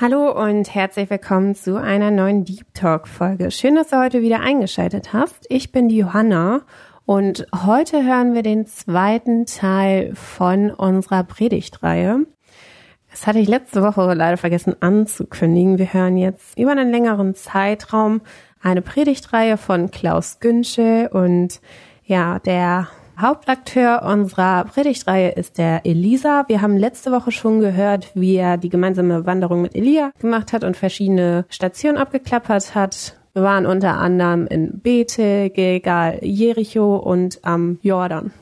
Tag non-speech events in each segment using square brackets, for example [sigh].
Hallo und herzlich willkommen zu einer neuen Deep Talk Folge. Schön, dass du heute wieder eingeschaltet hast. Ich bin die Johanna und heute hören wir den zweiten Teil von unserer Predigtreihe. Das hatte ich letzte Woche leider vergessen anzukündigen. Wir hören jetzt über einen längeren Zeitraum eine Predigtreihe von Klaus Günsche und ja, der Hauptakteur unserer Predigtreihe ist der Elisa. Wir haben letzte Woche schon gehört, wie er die gemeinsame Wanderung mit Elia gemacht hat und verschiedene Stationen abgeklappert hat. Wir waren unter anderem in Bethel, Gilgal, Jericho und am Jordan.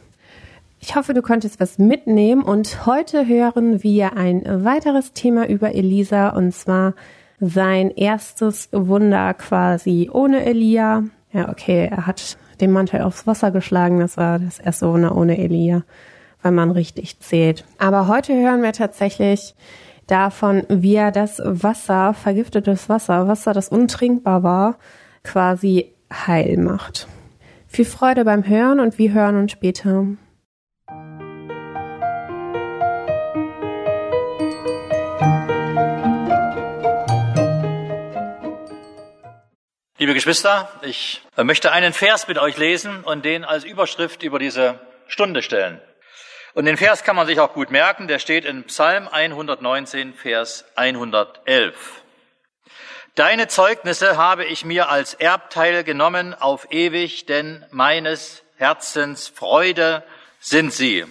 Ich hoffe, du konntest was mitnehmen und heute hören wir ein weiteres Thema über Elisa und zwar sein erstes Wunder quasi ohne Elia. Ja, okay, er hat den Mantel aufs Wasser geschlagen. Das war das erste Wunder ohne Elia, weil man richtig zählt. Aber heute hören wir tatsächlich davon, wie er das Wasser, vergiftetes Wasser, Wasser, das untrinkbar war, quasi heil macht. Viel Freude beim Hören und wir hören uns später. Liebe Geschwister, ich möchte einen Vers mit euch lesen und den als Überschrift über diese Stunde stellen. Und den Vers kann man sich auch gut merken, der steht in Psalm 119, Vers 111. Deine Zeugnisse habe ich mir als Erbteil genommen auf ewig, denn meines Herzens Freude sind sie.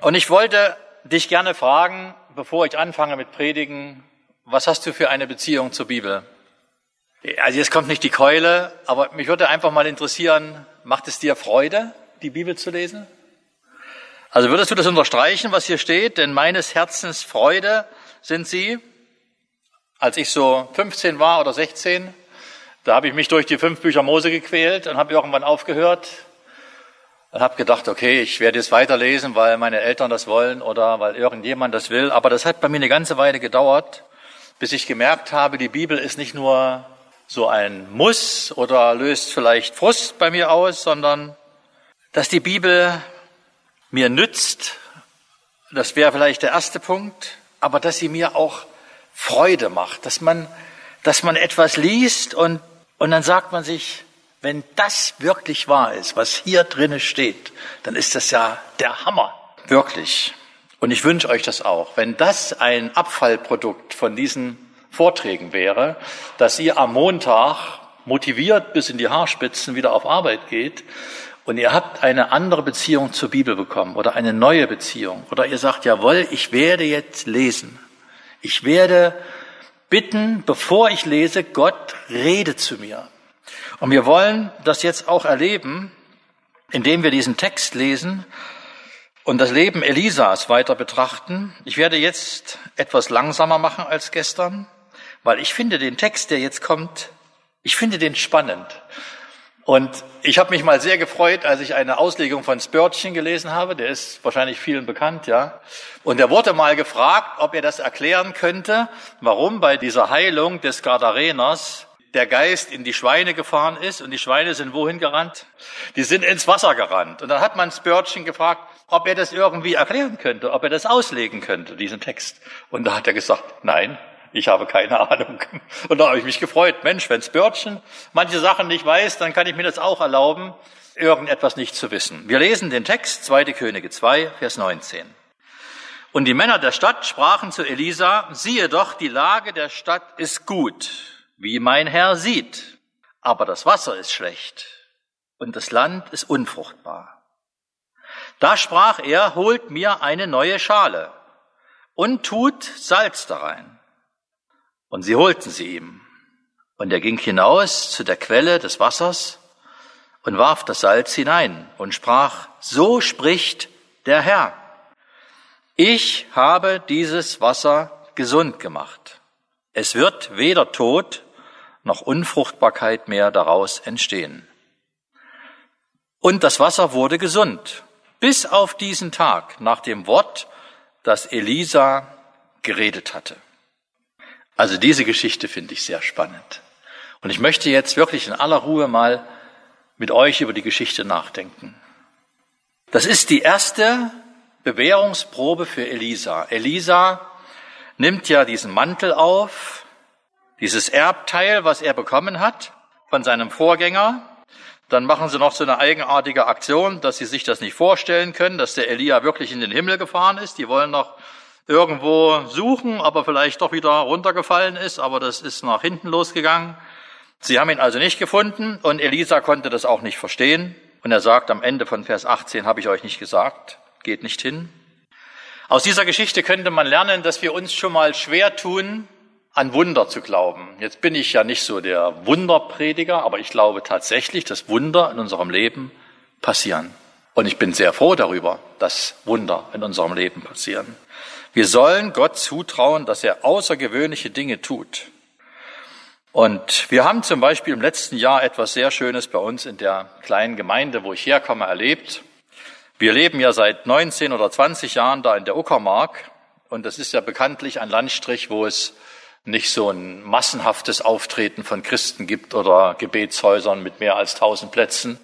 Und ich wollte dich gerne fragen, bevor ich anfange mit Predigen, was hast du für eine Beziehung zur Bibel? Also jetzt kommt nicht die Keule, aber mich würde einfach mal interessieren, macht es dir Freude, die Bibel zu lesen? Also würdest du das unterstreichen, was hier steht? Denn meines Herzens Freude sind sie. Als ich so 15 war oder 16, da habe ich mich durch die fünf Bücher Mose gequält und habe irgendwann aufgehört und habe gedacht, okay, ich werde jetzt weiterlesen, weil meine Eltern das wollen oder weil irgendjemand das will. Aber das hat bei mir eine ganze Weile gedauert, bis ich gemerkt habe, die Bibel ist nicht nur so ein Muss oder löst vielleicht Frust bei mir aus, sondern dass die Bibel mir nützt, das wäre vielleicht der erste Punkt, aber dass sie mir auch Freude macht, dass man, dass man etwas liest und, und dann sagt man sich, wenn das wirklich wahr ist, was hier drinnen steht, dann ist das ja der Hammer. Wirklich. Und ich wünsche euch das auch. Wenn das ein Abfallprodukt von diesen Vorträgen wäre, dass ihr am Montag motiviert bis in die Haarspitzen wieder auf Arbeit geht und ihr habt eine andere Beziehung zur Bibel bekommen oder eine neue Beziehung oder ihr sagt, jawohl, ich werde jetzt lesen. Ich werde bitten, bevor ich lese, Gott rede zu mir. Und wir wollen das jetzt auch erleben, indem wir diesen Text lesen und das Leben Elisas weiter betrachten. Ich werde jetzt etwas langsamer machen als gestern weil ich finde den Text, der jetzt kommt, ich finde den spannend. Und ich habe mich mal sehr gefreut, als ich eine Auslegung von Spörtchen gelesen habe. Der ist wahrscheinlich vielen bekannt, ja. Und er wurde mal gefragt, ob er das erklären könnte, warum bei dieser Heilung des Gardareners der Geist in die Schweine gefahren ist und die Schweine sind wohin gerannt? Die sind ins Wasser gerannt. Und dann hat man Spörtchen gefragt, ob er das irgendwie erklären könnte, ob er das auslegen könnte, diesen Text. Und da hat er gesagt, nein, ich habe keine Ahnung. Und da habe ich mich gefreut. Mensch, wenn Spörtchen manche Sachen nicht weiß, dann kann ich mir das auch erlauben, irgendetwas nicht zu wissen. Wir lesen den Text, 2. Könige 2, Vers 19. Und die Männer der Stadt sprachen zu Elisa, siehe doch, die Lage der Stadt ist gut, wie mein Herr sieht, aber das Wasser ist schlecht und das Land ist unfruchtbar. Da sprach er, holt mir eine neue Schale und tut Salz darein und sie holten sie ihm. Und er ging hinaus zu der Quelle des Wassers und warf das Salz hinein und sprach, so spricht der Herr. Ich habe dieses Wasser gesund gemacht. Es wird weder Tod noch Unfruchtbarkeit mehr daraus entstehen. Und das Wasser wurde gesund, bis auf diesen Tag, nach dem Wort, das Elisa geredet hatte. Also diese Geschichte finde ich sehr spannend. Und ich möchte jetzt wirklich in aller Ruhe mal mit euch über die Geschichte nachdenken. Das ist die erste Bewährungsprobe für Elisa. Elisa nimmt ja diesen Mantel auf, dieses Erbteil, was er bekommen hat von seinem Vorgänger. Dann machen sie noch so eine eigenartige Aktion, dass sie sich das nicht vorstellen können, dass der Elia wirklich in den Himmel gefahren ist. Die wollen noch irgendwo suchen, aber vielleicht doch wieder runtergefallen ist, aber das ist nach hinten losgegangen. Sie haben ihn also nicht gefunden und Elisa konnte das auch nicht verstehen. Und er sagt am Ende von Vers 18, habe ich euch nicht gesagt, geht nicht hin. Aus dieser Geschichte könnte man lernen, dass wir uns schon mal schwer tun, an Wunder zu glauben. Jetzt bin ich ja nicht so der Wunderprediger, aber ich glaube tatsächlich, dass Wunder in unserem Leben passieren. Und ich bin sehr froh darüber, dass Wunder in unserem Leben passieren. Wir sollen Gott zutrauen, dass er außergewöhnliche Dinge tut. Und wir haben zum Beispiel im letzten Jahr etwas sehr Schönes bei uns in der kleinen Gemeinde, wo ich herkomme, erlebt. Wir leben ja seit 19 oder 20 Jahren da in der Uckermark. Und das ist ja bekanntlich ein Landstrich, wo es nicht so ein massenhaftes Auftreten von Christen gibt oder Gebetshäusern mit mehr als 1000 Plätzen.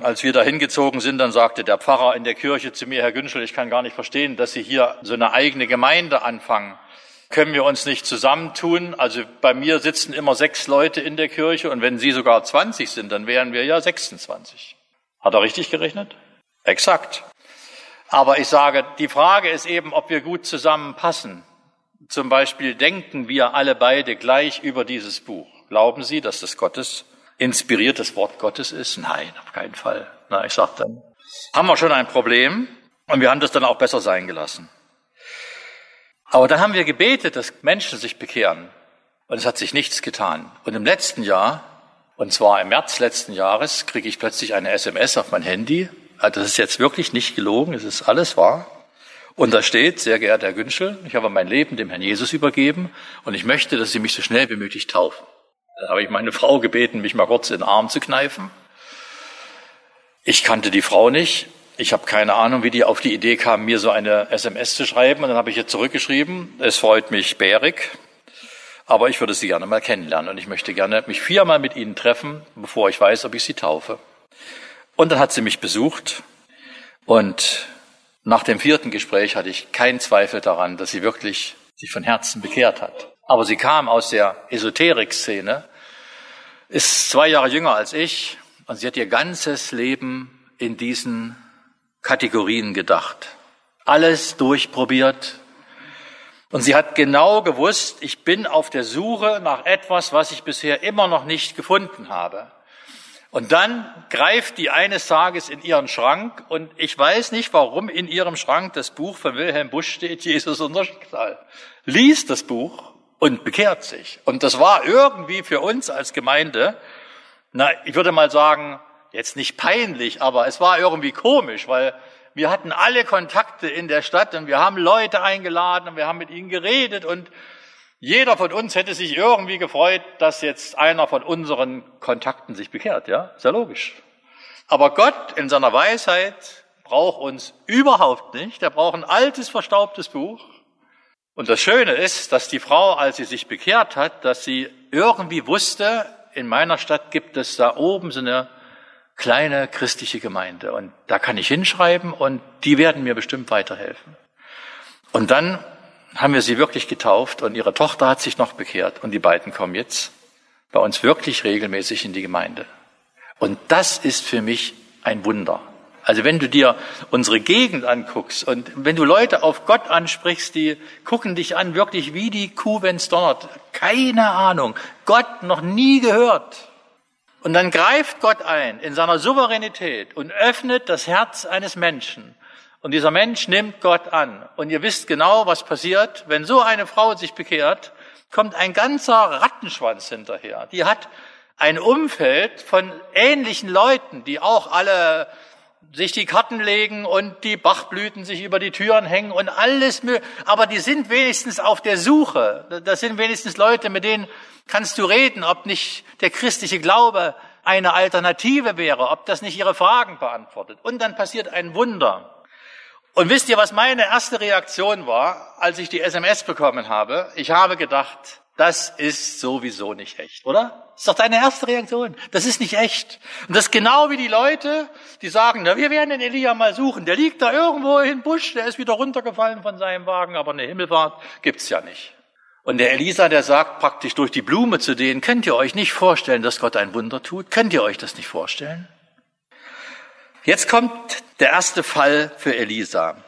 Als wir da hingezogen sind, dann sagte der Pfarrer in der Kirche zu mir, Herr Günschel, ich kann gar nicht verstehen, dass Sie hier so eine eigene Gemeinde anfangen können wir uns nicht zusammentun. Also bei mir sitzen immer sechs Leute in der Kirche und wenn Sie sogar 20 sind, dann wären wir ja 26. Hat er richtig gerechnet? Exakt. Aber ich sage, die Frage ist eben, ob wir gut zusammenpassen. Zum Beispiel denken wir alle beide gleich über dieses Buch. Glauben Sie, dass das Gottes inspiriertes Wort Gottes ist? Nein, auf keinen Fall. Na, ich sage dann, haben wir schon ein Problem und wir haben das dann auch besser sein gelassen. Aber dann haben wir gebetet, dass Menschen sich bekehren. Und es hat sich nichts getan. Und im letzten Jahr, und zwar im März letzten Jahres, kriege ich plötzlich eine SMS auf mein Handy. Also das ist jetzt wirklich nicht gelogen, es ist alles wahr. Und da steht, sehr geehrter Herr Günschel, ich habe mein Leben dem Herrn Jesus übergeben und ich möchte, dass Sie mich so schnell wie möglich taufen. Da habe ich meine [laughs] Frau gebeten, mich mal kurz in den Arm zu kneifen. Ich kannte die Frau nicht, ich habe keine Ahnung, wie die auf die Idee kam, mir so eine SMS zu schreiben. Und dann habe ich jetzt zurückgeschrieben, es freut mich bärig, aber ich würde Sie gerne mal kennenlernen und ich möchte gerne mich viermal mit Ihnen treffen, bevor ich weiß, ob ich Sie taufe. Und dann hat sie mich besucht und nach dem vierten Gespräch hatte ich keinen Zweifel daran, dass sie wirklich sich von Herzen bekehrt hat. Aber sie kam aus der Esoterik-Szene, ist zwei Jahre jünger als ich und sie hat ihr ganzes Leben in diesen Kategorien gedacht. Alles durchprobiert. Und sie hat genau gewusst, ich bin auf der Suche nach etwas, was ich bisher immer noch nicht gefunden habe. Und dann greift die eines Tages in ihren Schrank und ich weiß nicht, warum in ihrem Schrank das Buch von Wilhelm Busch steht, Jesus unser Schicksal. Liest das Buch und bekehrt sich. Und das war irgendwie für uns als Gemeinde, na, ich würde mal sagen, jetzt nicht peinlich, aber es war irgendwie komisch, weil wir hatten alle Kontakte in der Stadt und wir haben Leute eingeladen und wir haben mit ihnen geredet und jeder von uns hätte sich irgendwie gefreut, dass jetzt einer von unseren Kontakten sich bekehrt, ja? Ja logisch. Aber Gott in seiner Weisheit braucht uns überhaupt nicht. Er braucht ein altes, verstaubtes Buch. Und das Schöne ist, dass die Frau, als sie sich bekehrt hat, dass sie irgendwie wusste, in meiner Stadt gibt es da oben so eine kleine christliche Gemeinde. Und da kann ich hinschreiben und die werden mir bestimmt weiterhelfen. Und dann haben wir sie wirklich getauft und ihre Tochter hat sich noch bekehrt und die beiden kommen jetzt bei uns wirklich regelmäßig in die Gemeinde. Und das ist für mich ein Wunder. Also wenn du dir unsere Gegend anguckst und wenn du Leute auf Gott ansprichst, die gucken dich an wirklich wie die Kuh, wenn's donnert. Keine Ahnung. Gott noch nie gehört. Und dann greift Gott ein in seiner Souveränität und öffnet das Herz eines Menschen. Und dieser Mensch nimmt Gott an. Und ihr wisst genau, was passiert. Wenn so eine Frau sich bekehrt, kommt ein ganzer Rattenschwanz hinterher. Die hat ein Umfeld von ähnlichen Leuten, die auch alle sich die Karten legen und die Bachblüten sich über die Türen hängen und alles, aber die sind wenigstens auf der Suche. Das sind wenigstens Leute, mit denen kannst du reden, ob nicht der christliche Glaube eine Alternative wäre, ob das nicht ihre Fragen beantwortet. Und dann passiert ein Wunder. Und wisst ihr, was meine erste Reaktion war, als ich die SMS bekommen habe? Ich habe gedacht, das ist sowieso nicht echt, oder? Das ist doch deine erste Reaktion. Das ist nicht echt. Und das ist genau wie die Leute, die sagen, na, wir werden den Elia mal suchen. Der liegt da irgendwo im Busch, der ist wieder runtergefallen von seinem Wagen, aber eine Himmelfahrt gibt's ja nicht. Und der Elisa, der sagt praktisch durch die Blume zu denen, könnt ihr euch nicht vorstellen, dass Gott ein Wunder tut? Könnt ihr euch das nicht vorstellen? Jetzt kommt der erste Fall für Elisa.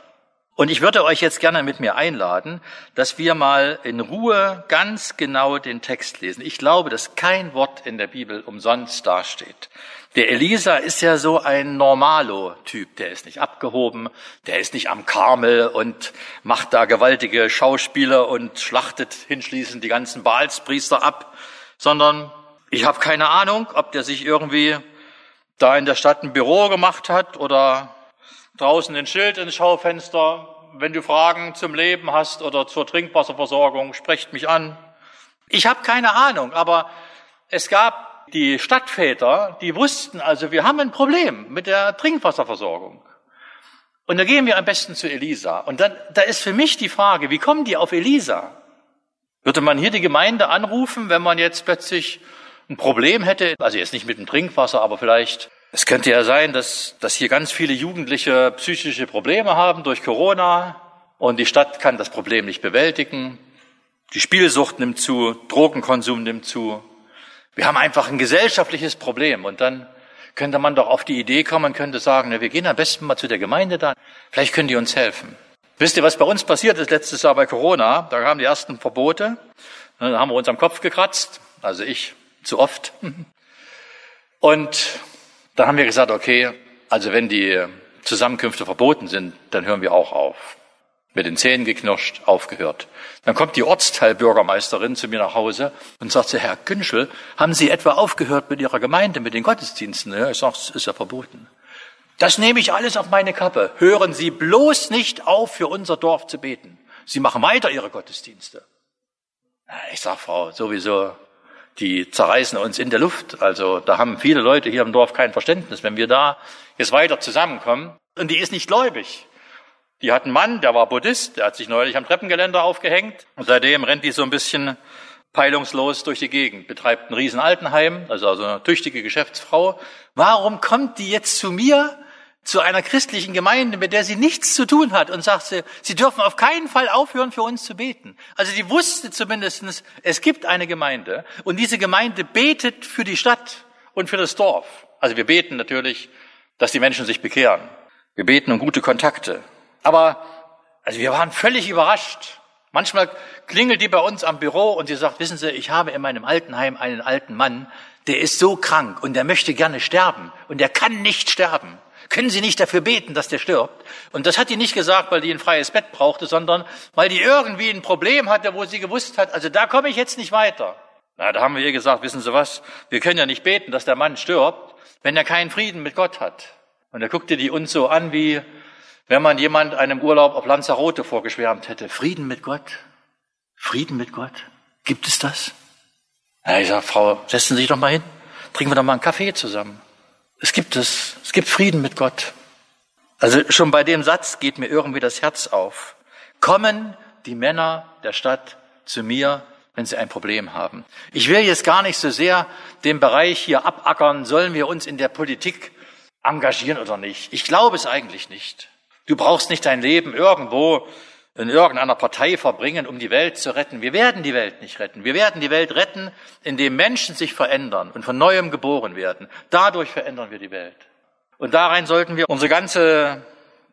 Und ich würde euch jetzt gerne mit mir einladen, dass wir mal in Ruhe ganz genau den Text lesen. Ich glaube, dass kein Wort in der Bibel umsonst dasteht. Der Elisa ist ja so ein Normalo-Typ. Der ist nicht abgehoben, der ist nicht am Karmel und macht da gewaltige Schauspiele und schlachtet hinschließend die ganzen Baalspriester ab, sondern ich habe keine Ahnung, ob der sich irgendwie da in der Stadt ein Büro gemacht hat oder draußen ein Schild ins Schaufenster. Wenn du Fragen zum Leben hast oder zur Trinkwasserversorgung, sprecht mich an. Ich habe keine Ahnung, aber es gab die Stadtväter, die wussten also, wir haben ein Problem mit der Trinkwasserversorgung. Und da gehen wir am besten zu Elisa. Und dann, da ist für mich die Frage, wie kommen die auf Elisa? Würde man hier die Gemeinde anrufen, wenn man jetzt plötzlich ein Problem hätte, also jetzt nicht mit dem Trinkwasser, aber vielleicht es könnte ja sein, dass, dass hier ganz viele Jugendliche psychische Probleme haben durch Corona und die Stadt kann das Problem nicht bewältigen. Die Spielsucht nimmt zu, Drogenkonsum nimmt zu. Wir haben einfach ein gesellschaftliches Problem und dann könnte man doch auf die Idee kommen, könnte sagen, wir gehen am besten mal zu der Gemeinde da, vielleicht können die uns helfen. Wisst ihr, was bei uns passiert ist letztes Jahr bei Corona? Da kamen die ersten Verbote, dann haben wir uns am Kopf gekratzt, also ich zu oft. [laughs] Und da haben wir gesagt, okay, also wenn die Zusammenkünfte verboten sind, dann hören wir auch auf. Mit den Zähnen geknirscht, aufgehört. Dann kommt die Ortsteilbürgermeisterin zu mir nach Hause und sagt, Herr Günschel, haben Sie etwa aufgehört mit Ihrer Gemeinde, mit den Gottesdiensten? Ja, ich sage, es ist ja verboten. Das nehme ich alles auf meine Kappe. Hören Sie bloß nicht auf, für unser Dorf zu beten. Sie machen weiter Ihre Gottesdienste. Ich sage, Frau, sowieso, die zerreißen uns in der Luft. Also da haben viele Leute hier im Dorf kein Verständnis. Wenn wir da jetzt weiter zusammenkommen, und die ist nicht gläubig. Die hat einen Mann, der war Buddhist, der hat sich neulich am Treppengeländer aufgehängt und seitdem rennt die so ein bisschen peilungslos durch die Gegend, betreibt ein Riesenaltenheim, also, also eine tüchtige Geschäftsfrau. Warum kommt die jetzt zu mir zu einer christlichen Gemeinde, mit der sie nichts zu tun hat und sagt sie, sie dürfen auf keinen Fall aufhören, für uns zu beten. Also die wusste zumindestens, es gibt eine Gemeinde und diese Gemeinde betet für die Stadt und für das Dorf. Also wir beten natürlich, dass die Menschen sich bekehren. Wir beten um gute Kontakte. Aber also wir waren völlig überrascht. Manchmal klingelt die bei uns am Büro und sie sagt, wissen Sie, ich habe in meinem Altenheim einen alten Mann, der ist so krank und der möchte gerne sterben und der kann nicht sterben. Können Sie nicht dafür beten, dass der stirbt? Und das hat die nicht gesagt, weil die ein freies Bett brauchte, sondern weil die irgendwie ein Problem hatte, wo sie gewusst hat, also da komme ich jetzt nicht weiter. Na, da haben wir ihr gesagt, wissen Sie was? Wir können ja nicht beten, dass der Mann stirbt, wenn er keinen Frieden mit Gott hat. Und da guckte die uns so an, wie wenn man jemand einem Urlaub auf Lanzarote vorgeschwärmt hätte. Frieden mit Gott? Frieden mit Gott? Gibt es das? Na, ich sag, Frau, setzen Sie sich doch mal hin. Trinken wir doch mal einen Kaffee zusammen. Es gibt es. Es gibt Frieden mit Gott. Also schon bei dem Satz geht mir irgendwie das Herz auf. Kommen die Männer der Stadt zu mir, wenn sie ein Problem haben. Ich will jetzt gar nicht so sehr den Bereich hier abackern, sollen wir uns in der Politik engagieren oder nicht. Ich glaube es eigentlich nicht. Du brauchst nicht dein Leben irgendwo in irgendeiner Partei verbringen, um die Welt zu retten. Wir werden die Welt nicht retten. Wir werden die Welt retten, indem Menschen sich verändern und von neuem geboren werden. Dadurch verändern wir die Welt. Und darein sollten wir unsere ganze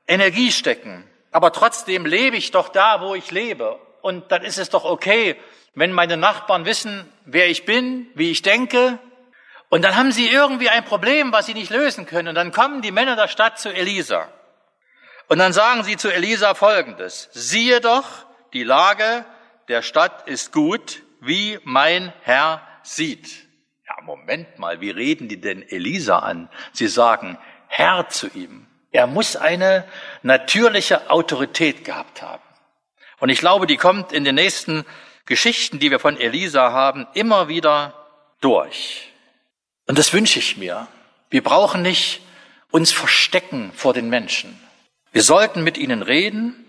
Energie stecken. Aber trotzdem lebe ich doch da, wo ich lebe. Und dann ist es doch okay, wenn meine Nachbarn wissen, wer ich bin, wie ich denke. Und dann haben sie irgendwie ein Problem, was sie nicht lösen können. Und dann kommen die Männer der Stadt zu Elisa. Und dann sagen sie zu Elisa Folgendes. Siehe doch, die Lage der Stadt ist gut, wie mein Herr sieht. Ja, Moment mal, wie reden die denn Elisa an? Sie sagen Herr zu ihm. Er muss eine natürliche Autorität gehabt haben. Und ich glaube, die kommt in den nächsten Geschichten, die wir von Elisa haben, immer wieder durch. Und das wünsche ich mir. Wir brauchen nicht uns verstecken vor den Menschen. Wir sollten mit ihnen reden.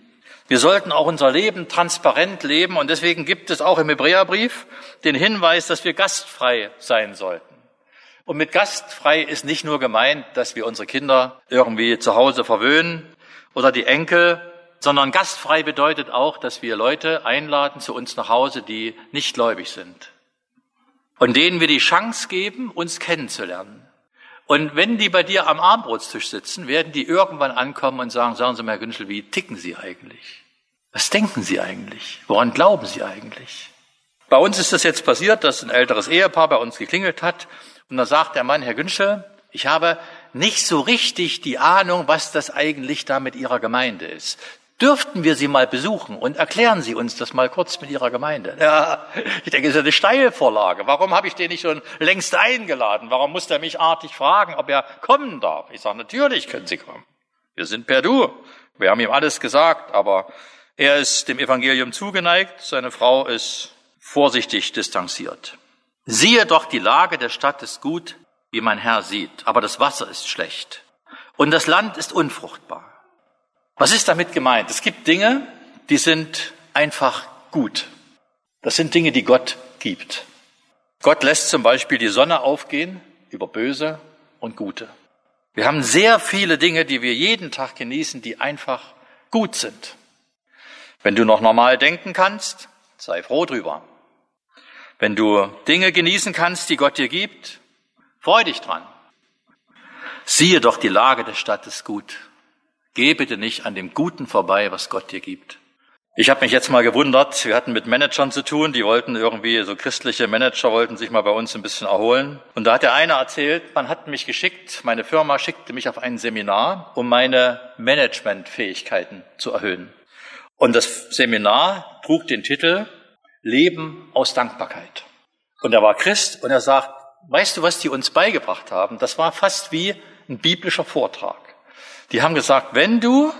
Wir sollten auch unser Leben transparent leben. Und deswegen gibt es auch im Hebräerbrief den Hinweis, dass wir gastfrei sein sollten. Und mit gastfrei ist nicht nur gemeint, dass wir unsere Kinder irgendwie zu Hause verwöhnen oder die Enkel, sondern gastfrei bedeutet auch, dass wir Leute einladen zu uns nach Hause, die nicht gläubig sind. Und denen wir die Chance geben, uns kennenzulernen. Und wenn die bei dir am Armbrotstisch sitzen, werden die irgendwann ankommen und sagen, sagen Sie mal, Herr Günschel, wie ticken Sie eigentlich? Was denken Sie eigentlich? Woran glauben Sie eigentlich? Bei uns ist das jetzt passiert, dass ein älteres Ehepaar bei uns geklingelt hat und da sagt der Mann, Herr Günschel, ich habe nicht so richtig die Ahnung, was das eigentlich da mit Ihrer Gemeinde ist. Dürften wir Sie mal besuchen und erklären Sie uns das mal kurz mit Ihrer Gemeinde? Ja, ich denke, das ist eine Steilvorlage. Warum habe ich den nicht schon längst eingeladen? Warum muss er mich artig fragen, ob er kommen darf? Ich sage, natürlich können Sie kommen. Wir sind per Du. Wir haben ihm alles gesagt, aber er ist dem Evangelium zugeneigt, seine Frau ist vorsichtig distanziert. Siehe doch, die Lage der Stadt ist gut, wie mein Herr sieht, aber das Wasser ist schlecht und das Land ist unfruchtbar. Was ist damit gemeint? Es gibt Dinge, die sind einfach gut. Das sind Dinge, die Gott gibt. Gott lässt zum Beispiel die Sonne aufgehen über Böse und Gute. Wir haben sehr viele Dinge, die wir jeden Tag genießen, die einfach gut sind. Wenn du noch normal denken kannst, sei froh drüber. Wenn du Dinge genießen kannst, die Gott dir gibt, freu dich dran. Siehe doch, die Lage der Stadt ist gut. Geh bitte nicht an dem Guten vorbei, was Gott dir gibt. Ich habe mich jetzt mal gewundert, wir hatten mit Managern zu tun, die wollten irgendwie, so christliche Manager wollten sich mal bei uns ein bisschen erholen. Und da hat der eine erzählt, man hat mich geschickt, meine Firma schickte mich auf ein Seminar, um meine Managementfähigkeiten zu erhöhen. Und das Seminar trug den Titel Leben aus Dankbarkeit. Und er war Christ und er sagt, weißt du, was die uns beigebracht haben? Das war fast wie ein biblischer Vortrag. Die haben gesagt, wenn du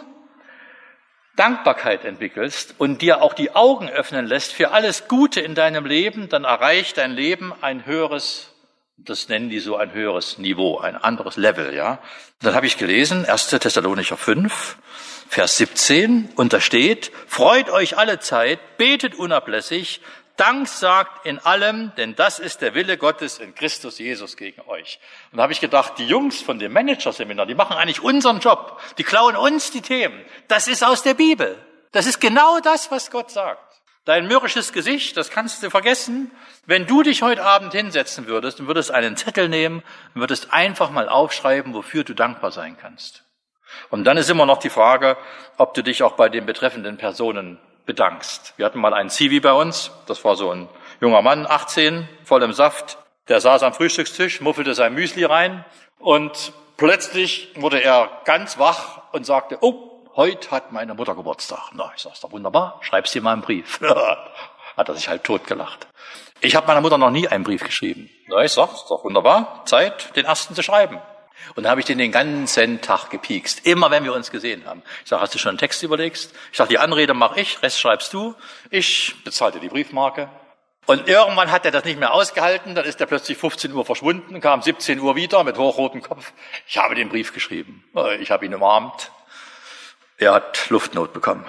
Dankbarkeit entwickelst und dir auch die Augen öffnen lässt für alles Gute in deinem Leben, dann erreicht dein Leben ein höheres, das nennen die so ein höheres Niveau, ein anderes Level, ja. dann habe ich gelesen, 1. Thessalonicher 5, Vers 17, und da steht, freut euch alle Zeit, betet unablässig, Dank sagt in allem, denn das ist der Wille Gottes in Christus Jesus gegen euch. Und da habe ich gedacht, die Jungs von dem Managerseminar, die machen eigentlich unseren Job. Die klauen uns die Themen. Das ist aus der Bibel. Das ist genau das, was Gott sagt. Dein mürrisches Gesicht, das kannst du vergessen. Wenn du dich heute Abend hinsetzen würdest und würdest einen Zettel nehmen und würdest einfach mal aufschreiben, wofür du dankbar sein kannst. Und dann ist immer noch die Frage, ob du dich auch bei den betreffenden Personen bedankst. Wir hatten mal einen Zivi bei uns, das war so ein junger Mann, 18, voll im Saft. Der saß am Frühstückstisch, muffelte sein Müsli rein und plötzlich wurde er ganz wach und sagte, oh, heute hat meine Mutter Geburtstag. Na, ich sag's doch wunderbar, schreib's dir mal einen Brief. [laughs] hat er sich halt totgelacht. Ich habe meiner Mutter noch nie einen Brief geschrieben. Na, ich sag's doch wunderbar, Zeit, den ersten zu schreiben. Und da habe ich den den ganzen Tag gepiekst, immer wenn wir uns gesehen haben. Ich sage, hast du schon einen Text überlegt? Ich sage, die Anrede mache ich, Rest schreibst du. Ich bezahlte die Briefmarke. Und irgendwann hat er das nicht mehr ausgehalten, dann ist er plötzlich 15 Uhr verschwunden, kam 17 Uhr wieder mit hochrotem Kopf. Ich habe den Brief geschrieben. Ich habe ihn umarmt. Er hat Luftnot bekommen.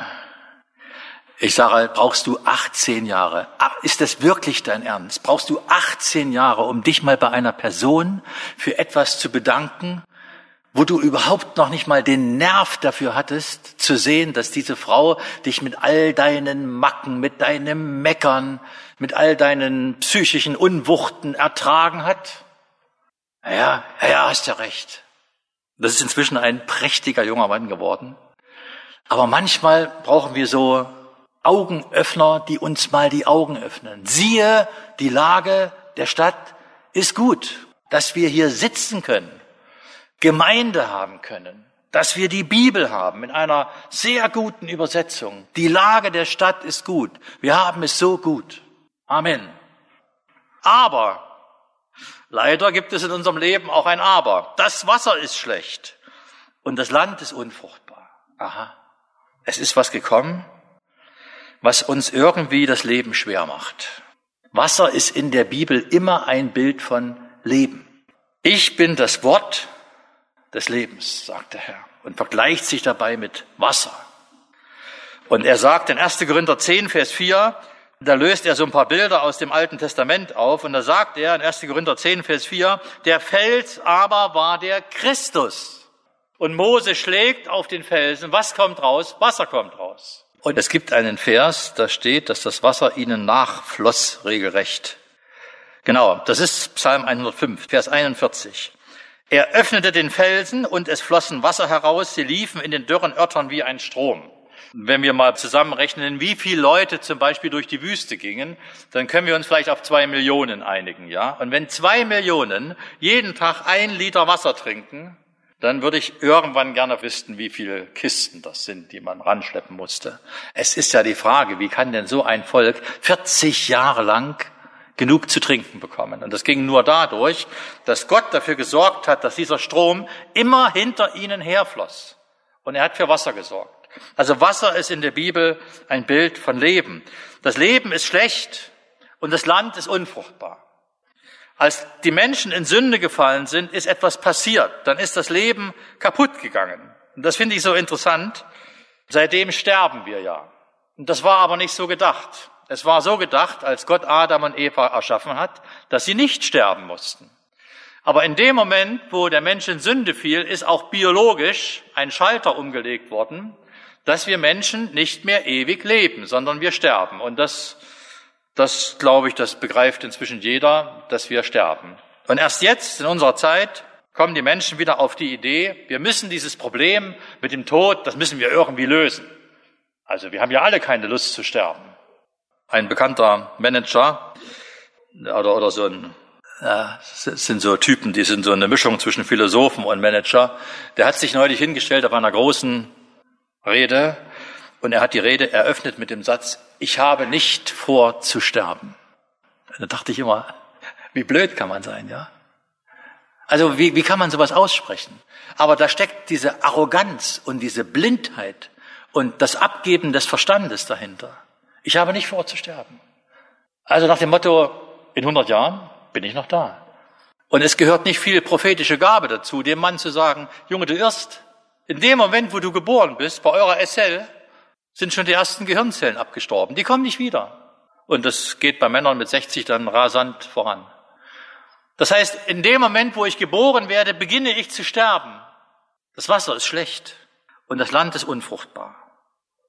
Ich sage, brauchst du 18 Jahre? Ah, ist das wirklich dein Ernst? Brauchst du 18 Jahre, um dich mal bei einer Person für etwas zu bedanken, wo du überhaupt noch nicht mal den Nerv dafür hattest, zu sehen, dass diese Frau dich mit all deinen Macken, mit deinem Meckern, mit all deinen psychischen Unwuchten ertragen hat? Ja, ja, ja, hast ja recht. Das ist inzwischen ein prächtiger junger Mann geworden. Aber manchmal brauchen wir so Augenöffner, die uns mal die Augen öffnen. Siehe, die Lage der Stadt ist gut, dass wir hier sitzen können, Gemeinde haben können, dass wir die Bibel haben in einer sehr guten Übersetzung. Die Lage der Stadt ist gut. Wir haben es so gut. Amen. Aber leider gibt es in unserem Leben auch ein Aber. Das Wasser ist schlecht und das Land ist unfruchtbar. Aha. Es ist was gekommen, was uns irgendwie das Leben schwer macht. Wasser ist in der Bibel immer ein Bild von Leben. Ich bin das Wort des Lebens, sagt der Herr und vergleicht sich dabei mit Wasser. Und er sagt in 1. Korinther 10, Vers 4, da löst er so ein paar Bilder aus dem Alten Testament auf und da sagt er in 1. Korinther 10, Vers 4, der Fels aber war der Christus. Und Mose schlägt auf den Felsen. Was kommt raus? Wasser kommt raus. Und es gibt einen Vers, da steht, dass das Wasser ihnen nachfloss regelrecht. Genau, das ist Psalm 105, Vers 41. Er öffnete den Felsen und es flossen Wasser heraus, sie liefen in den dürren Örtern wie ein Strom. Wenn wir mal zusammenrechnen, wie viele Leute zum Beispiel durch die Wüste gingen, dann können wir uns vielleicht auf zwei Millionen einigen, ja? Und wenn zwei Millionen jeden Tag ein Liter Wasser trinken, dann würde ich irgendwann gerne wissen, wie viele Kisten das sind, die man ranschleppen musste. Es ist ja die Frage, wie kann denn so ein Volk 40 Jahre lang genug zu trinken bekommen? Und das ging nur dadurch, dass Gott dafür gesorgt hat, dass dieser Strom immer hinter ihnen herfloss. Und er hat für Wasser gesorgt. Also Wasser ist in der Bibel ein Bild von Leben. Das Leben ist schlecht und das Land ist unfruchtbar. Als die Menschen in Sünde gefallen sind, ist etwas passiert. Dann ist das Leben kaputt gegangen. Und das finde ich so interessant. Seitdem sterben wir ja. Und das war aber nicht so gedacht. Es war so gedacht, als Gott Adam und Eva erschaffen hat, dass sie nicht sterben mussten. Aber in dem Moment, wo der Mensch in Sünde fiel, ist auch biologisch ein Schalter umgelegt worden, dass wir Menschen nicht mehr ewig leben, sondern wir sterben. Und das das glaube ich, das begreift inzwischen jeder, dass wir sterben. Und erst jetzt in unserer Zeit kommen die Menschen wieder auf die Idee, wir müssen dieses Problem mit dem Tod, das müssen wir irgendwie lösen. Also wir haben ja alle keine Lust zu sterben. Ein bekannter Manager oder, oder so ein ja, sind so Typen, die sind so eine Mischung zwischen Philosophen und Manager. Der hat sich neulich hingestellt auf einer großen Rede und er hat die Rede eröffnet mit dem Satz, ich habe nicht vor zu sterben. Da dachte ich immer, wie blöd kann man sein, ja? Also wie, wie kann man sowas aussprechen? Aber da steckt diese Arroganz und diese Blindheit und das Abgeben des Verstandes dahinter. Ich habe nicht vor zu sterben. Also nach dem Motto, in 100 Jahren bin ich noch da. Und es gehört nicht viel prophetische Gabe dazu, dem Mann zu sagen, Junge, du irrst. In dem Moment, wo du geboren bist, bei eurer SL, sind schon die ersten Gehirnzellen abgestorben. Die kommen nicht wieder. Und das geht bei Männern mit 60 dann rasant voran. Das heißt, in dem Moment, wo ich geboren werde, beginne ich zu sterben. Das Wasser ist schlecht und das Land ist unfruchtbar.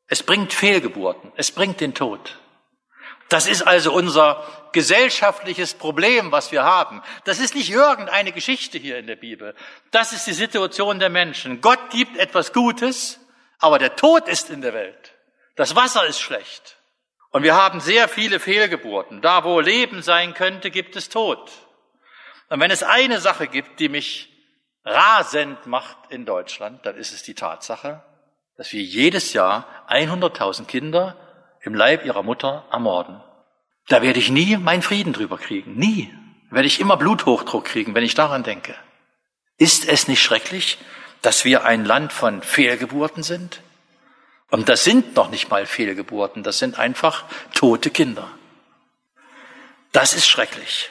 Es bringt Fehlgeburten, es bringt den Tod. Das ist also unser gesellschaftliches Problem, was wir haben. Das ist nicht irgendeine Geschichte hier in der Bibel. Das ist die Situation der Menschen. Gott gibt etwas Gutes, aber der Tod ist in der Welt. Das Wasser ist schlecht. Und wir haben sehr viele Fehlgeburten. Da, wo Leben sein könnte, gibt es Tod. Und wenn es eine Sache gibt, die mich rasend macht in Deutschland, dann ist es die Tatsache, dass wir jedes Jahr 100.000 Kinder im Leib ihrer Mutter ermorden. Da werde ich nie meinen Frieden drüber kriegen. Nie. Da werde ich immer Bluthochdruck kriegen, wenn ich daran denke. Ist es nicht schrecklich, dass wir ein Land von Fehlgeburten sind? Und das sind noch nicht mal Fehlgeburten, das sind einfach tote Kinder. Das ist schrecklich.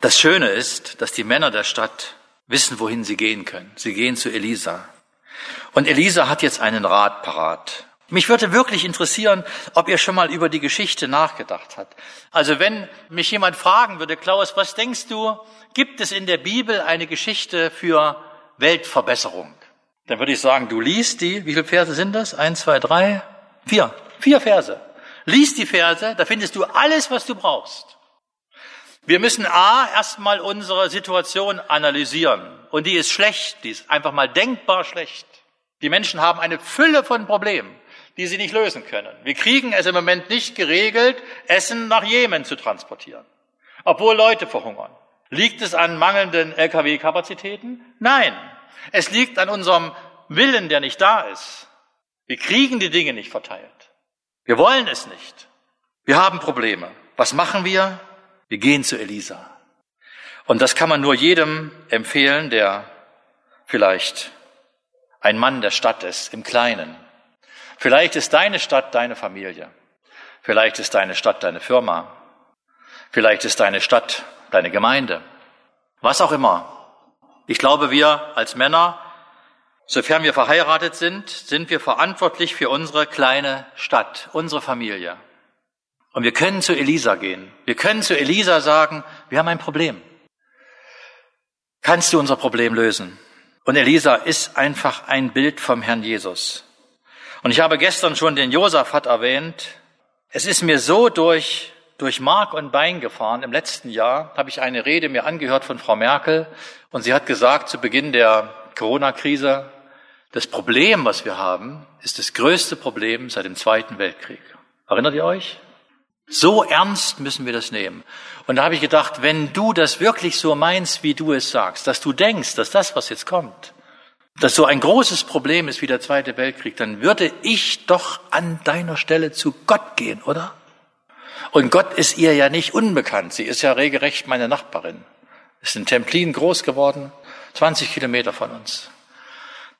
Das Schöne ist, dass die Männer der Stadt wissen, wohin sie gehen können. Sie gehen zu Elisa. Und Elisa hat jetzt einen Rat parat. Mich würde wirklich interessieren, ob ihr schon mal über die Geschichte nachgedacht habt. Also wenn mich jemand fragen würde, Klaus, was denkst du, gibt es in der Bibel eine Geschichte für Weltverbesserung? Dann würde ich sagen, du liest die, wie viele Verse sind das? Eins, zwei, drei, vier. Vier Verse. Lies die Verse, da findest du alles, was du brauchst. Wir müssen A, erstmal unsere Situation analysieren. Und die ist schlecht, die ist einfach mal denkbar schlecht. Die Menschen haben eine Fülle von Problemen, die sie nicht lösen können. Wir kriegen es im Moment nicht geregelt, Essen nach Jemen zu transportieren. Obwohl Leute verhungern. Liegt es an mangelnden Lkw-Kapazitäten? Nein. Es liegt an unserem Willen, der nicht da ist. Wir kriegen die Dinge nicht verteilt. Wir wollen es nicht. Wir haben Probleme. Was machen wir? Wir gehen zu Elisa. Und das kann man nur jedem empfehlen, der vielleicht ein Mann der Stadt ist, im Kleinen. Vielleicht ist deine Stadt deine Familie. Vielleicht ist deine Stadt deine Firma. Vielleicht ist deine Stadt deine Gemeinde. Was auch immer. Ich glaube, wir als Männer, sofern wir verheiratet sind, sind wir verantwortlich für unsere kleine Stadt, unsere Familie. Und wir können zu Elisa gehen. Wir können zu Elisa sagen, wir haben ein Problem. Kannst du unser Problem lösen? Und Elisa ist einfach ein Bild vom Herrn Jesus. Und ich habe gestern schon den Josaphat erwähnt. Es ist mir so durch, durch Mark und Bein gefahren. Im letzten Jahr habe ich eine Rede mir angehört von Frau Merkel und sie hat gesagt zu Beginn der Corona-Krise, das Problem, was wir haben, ist das größte Problem seit dem Zweiten Weltkrieg. Erinnert ihr euch? So ernst müssen wir das nehmen. Und da habe ich gedacht, wenn du das wirklich so meinst, wie du es sagst, dass du denkst, dass das, was jetzt kommt, dass so ein großes Problem ist wie der Zweite Weltkrieg, dann würde ich doch an deiner Stelle zu Gott gehen, oder? Und Gott ist ihr ja nicht unbekannt. Sie ist ja regelrecht meine Nachbarin. Ist in Templin groß geworden, 20 Kilometer von uns.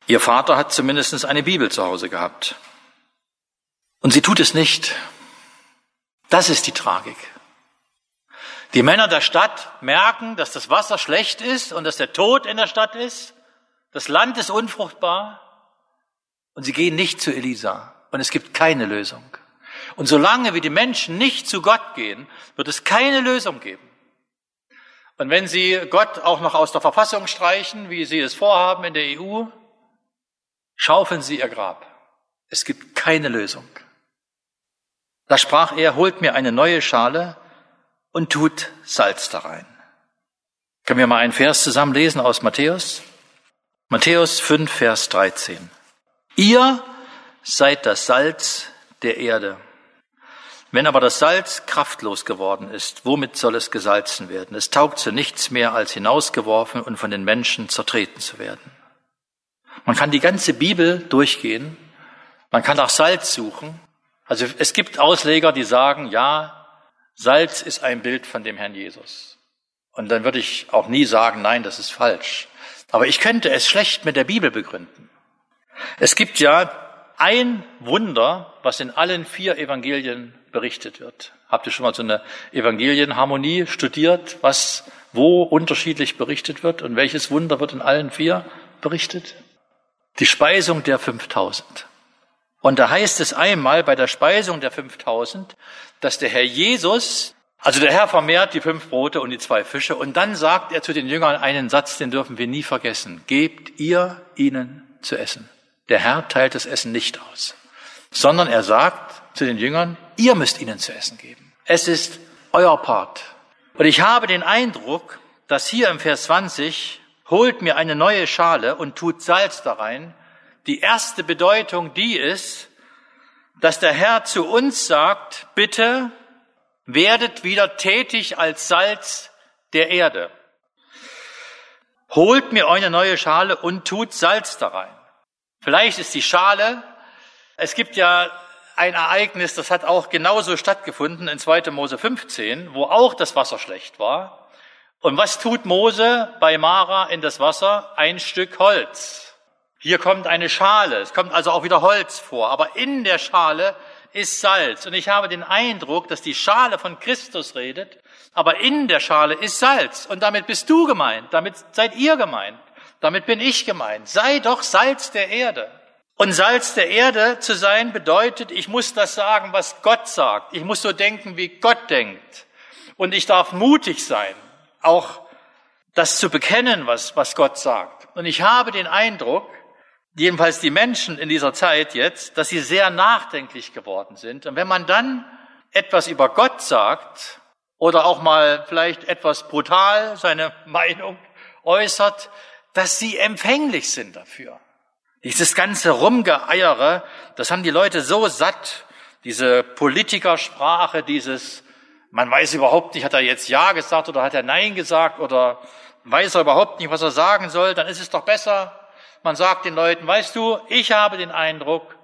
Ihr Vater hat zumindest eine Bibel zu Hause gehabt. Und sie tut es nicht. Das ist die Tragik. Die Männer der Stadt merken, dass das Wasser schlecht ist und dass der Tod in der Stadt ist. Das Land ist unfruchtbar. Und sie gehen nicht zu Elisa. Und es gibt keine Lösung. Und solange wie die Menschen nicht zu Gott gehen, wird es keine Lösung geben. Und wenn sie Gott auch noch aus der Verfassung streichen, wie sie es vorhaben in der EU, schaufeln sie ihr Grab. Es gibt keine Lösung. Da sprach er, holt mir eine neue Schale und tut Salz da rein. Können wir mal einen Vers zusammen lesen aus Matthäus? Matthäus 5, Vers 13. Ihr seid das Salz der Erde. Wenn aber das Salz kraftlos geworden ist, womit soll es gesalzen werden? Es taugt zu nichts mehr, als hinausgeworfen und von den Menschen zertreten zu werden. Man kann die ganze Bibel durchgehen, man kann nach Salz suchen, also es gibt Ausleger, die sagen, ja, Salz ist ein Bild von dem Herrn Jesus. Und dann würde ich auch nie sagen, nein, das ist falsch. Aber ich könnte es schlecht mit der Bibel begründen. Es gibt ja ein Wunder, was in allen vier Evangelien berichtet wird. Habt ihr schon mal so eine Evangelienharmonie studiert, was wo unterschiedlich berichtet wird und welches Wunder wird in allen vier berichtet? Die Speisung der 5000. Und da heißt es einmal bei der Speisung der 5000, dass der Herr Jesus, also der Herr vermehrt die fünf Brote und die zwei Fische und dann sagt er zu den Jüngern einen Satz, den dürfen wir nie vergessen. Gebt ihr ihnen zu essen. Der Herr teilt das Essen nicht aus, sondern er sagt zu den Jüngern, ihr müsst ihnen zu essen geben. Es ist euer Part. Und ich habe den Eindruck, dass hier im Vers 20 holt mir eine neue Schale und tut Salz da rein, die erste Bedeutung die ist, dass der Herr zu uns sagt, bitte werdet wieder tätig als Salz der Erde. Holt mir eine neue Schale und tut Salz da rein. Vielleicht ist die Schale, es gibt ja ein Ereignis, das hat auch genauso stattgefunden in 2. Mose 15, wo auch das Wasser schlecht war. Und was tut Mose bei Mara in das Wasser? Ein Stück Holz. Hier kommt eine Schale, es kommt also auch wieder Holz vor, aber in der Schale ist Salz. Und ich habe den Eindruck, dass die Schale von Christus redet, aber in der Schale ist Salz. Und damit bist du gemeint, damit seid ihr gemeint, damit bin ich gemeint. Sei doch Salz der Erde. Und Salz der Erde zu sein bedeutet, ich muss das sagen, was Gott sagt. Ich muss so denken, wie Gott denkt. Und ich darf mutig sein, auch das zu bekennen, was, was Gott sagt. Und ich habe den Eindruck, jedenfalls die Menschen in dieser Zeit jetzt, dass sie sehr nachdenklich geworden sind. Und wenn man dann etwas über Gott sagt oder auch mal vielleicht etwas brutal seine [laughs] Meinung äußert, dass sie empfänglich sind dafür. Dieses ganze Rumgeeiere, das haben die Leute so satt, diese Politikersprache, dieses, man weiß überhaupt nicht, hat er jetzt Ja gesagt oder hat er Nein gesagt oder weiß er überhaupt nicht, was er sagen soll, dann ist es doch besser, man sagt den Leuten, weißt du, ich habe den Eindruck,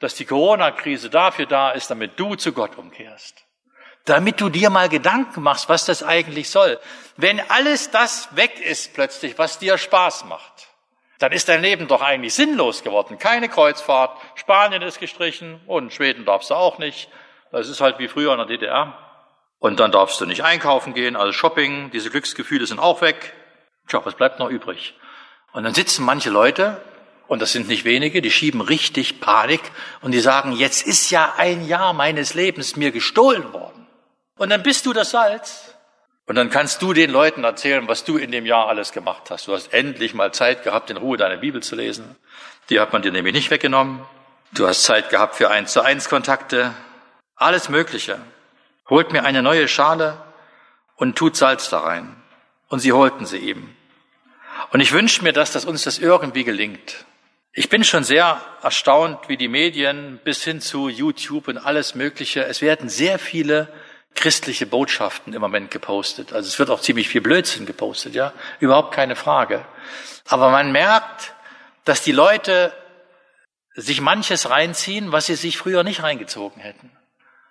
dass die Corona-Krise dafür da ist, damit du zu Gott umkehrst. Damit du dir mal Gedanken machst, was das eigentlich soll. Wenn alles das weg ist plötzlich, was dir Spaß macht, dann ist dein Leben doch eigentlich sinnlos geworden. Keine Kreuzfahrt, Spanien ist gestrichen und Schweden darfst du auch nicht. Das ist halt wie früher in der DDR. Und dann darfst du nicht einkaufen gehen, also Shopping, diese Glücksgefühle sind auch weg. Tja, was bleibt noch übrig? Und dann sitzen manche Leute, und das sind nicht wenige, die schieben richtig Panik und die sagen, jetzt ist ja ein Jahr meines Lebens mir gestohlen worden. Und dann bist du das Salz. Und dann kannst du den Leuten erzählen, was du in dem Jahr alles gemacht hast. Du hast endlich mal Zeit gehabt, in Ruhe deine Bibel zu lesen. Die hat man dir nämlich nicht weggenommen. Du hast Zeit gehabt für eins zu eins Kontakte. Alles Mögliche holt mir eine neue Schale und tut Salz da rein. Und sie holten sie ihm. Und ich wünsche mir, dass das uns das irgendwie gelingt. Ich bin schon sehr erstaunt, wie die Medien bis hin zu YouTube und alles Mögliche, es werden sehr viele christliche Botschaften im Moment gepostet. Also es wird auch ziemlich viel Blödsinn gepostet, ja. Überhaupt keine Frage. Aber man merkt, dass die Leute sich manches reinziehen, was sie sich früher nicht reingezogen hätten.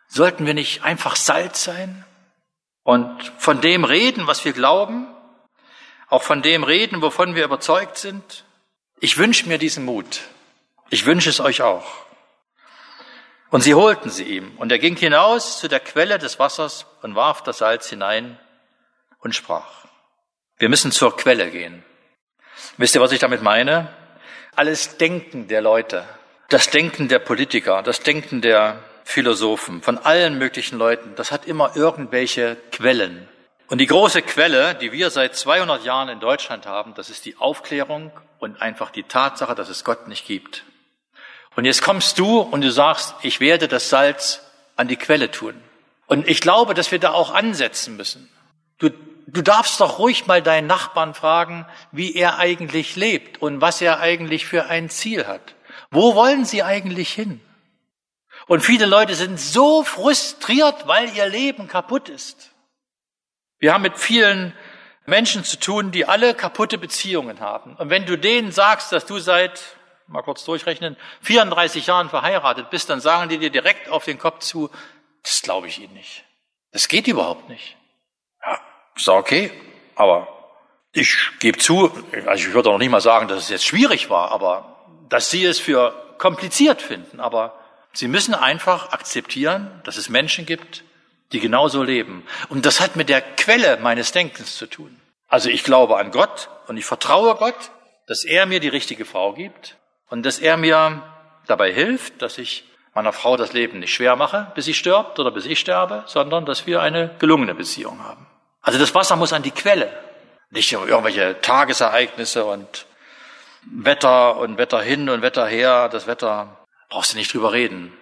Sollten wir nicht einfach Salz sein und von dem reden, was wir glauben, auch von dem reden, wovon wir überzeugt sind? Ich wünsche mir diesen Mut. Ich wünsche es euch auch. Und sie holten sie ihm. Und er ging hinaus zu der Quelle des Wassers und warf das Salz hinein und sprach. Wir müssen zur Quelle gehen. Wisst ihr, was ich damit meine? Alles Denken der Leute, das Denken der Politiker, das Denken der Philosophen, von allen möglichen Leuten, das hat immer irgendwelche Quellen. Und die große Quelle, die wir seit 200 Jahren in Deutschland haben, das ist die Aufklärung und einfach die Tatsache, dass es Gott nicht gibt. Und jetzt kommst du und du sagst, ich werde das Salz an die Quelle tun. Und ich glaube, dass wir da auch ansetzen müssen. Du, du darfst doch ruhig mal deinen Nachbarn fragen, wie er eigentlich lebt und was er eigentlich für ein Ziel hat. Wo wollen sie eigentlich hin? Und viele Leute sind so frustriert, weil ihr Leben kaputt ist. Wir haben mit vielen Menschen zu tun, die alle kaputte Beziehungen haben. Und wenn du denen sagst, dass du seit, mal kurz durchrechnen, 34 Jahren verheiratet bist, dann sagen die dir direkt auf den Kopf zu, das glaube ich ihnen nicht. Das geht überhaupt nicht. Ja, ist okay, aber ich gebe zu, also ich würde auch nicht mal sagen, dass es jetzt schwierig war, aber dass sie es für kompliziert finden, aber Sie müssen einfach akzeptieren, dass es Menschen gibt, die genauso leben. Und das hat mit der Quelle meines Denkens zu tun. Also ich glaube an Gott und ich vertraue Gott, dass er mir die richtige Frau gibt und dass er mir dabei hilft, dass ich meiner Frau das Leben nicht schwer mache, bis sie stirbt oder bis ich sterbe, sondern dass wir eine gelungene Beziehung haben. Also das Wasser muss an die Quelle, nicht irgendwelche Tagesereignisse und Wetter und Wetter hin und Wetter her. Das Wetter brauchst du nicht drüber reden.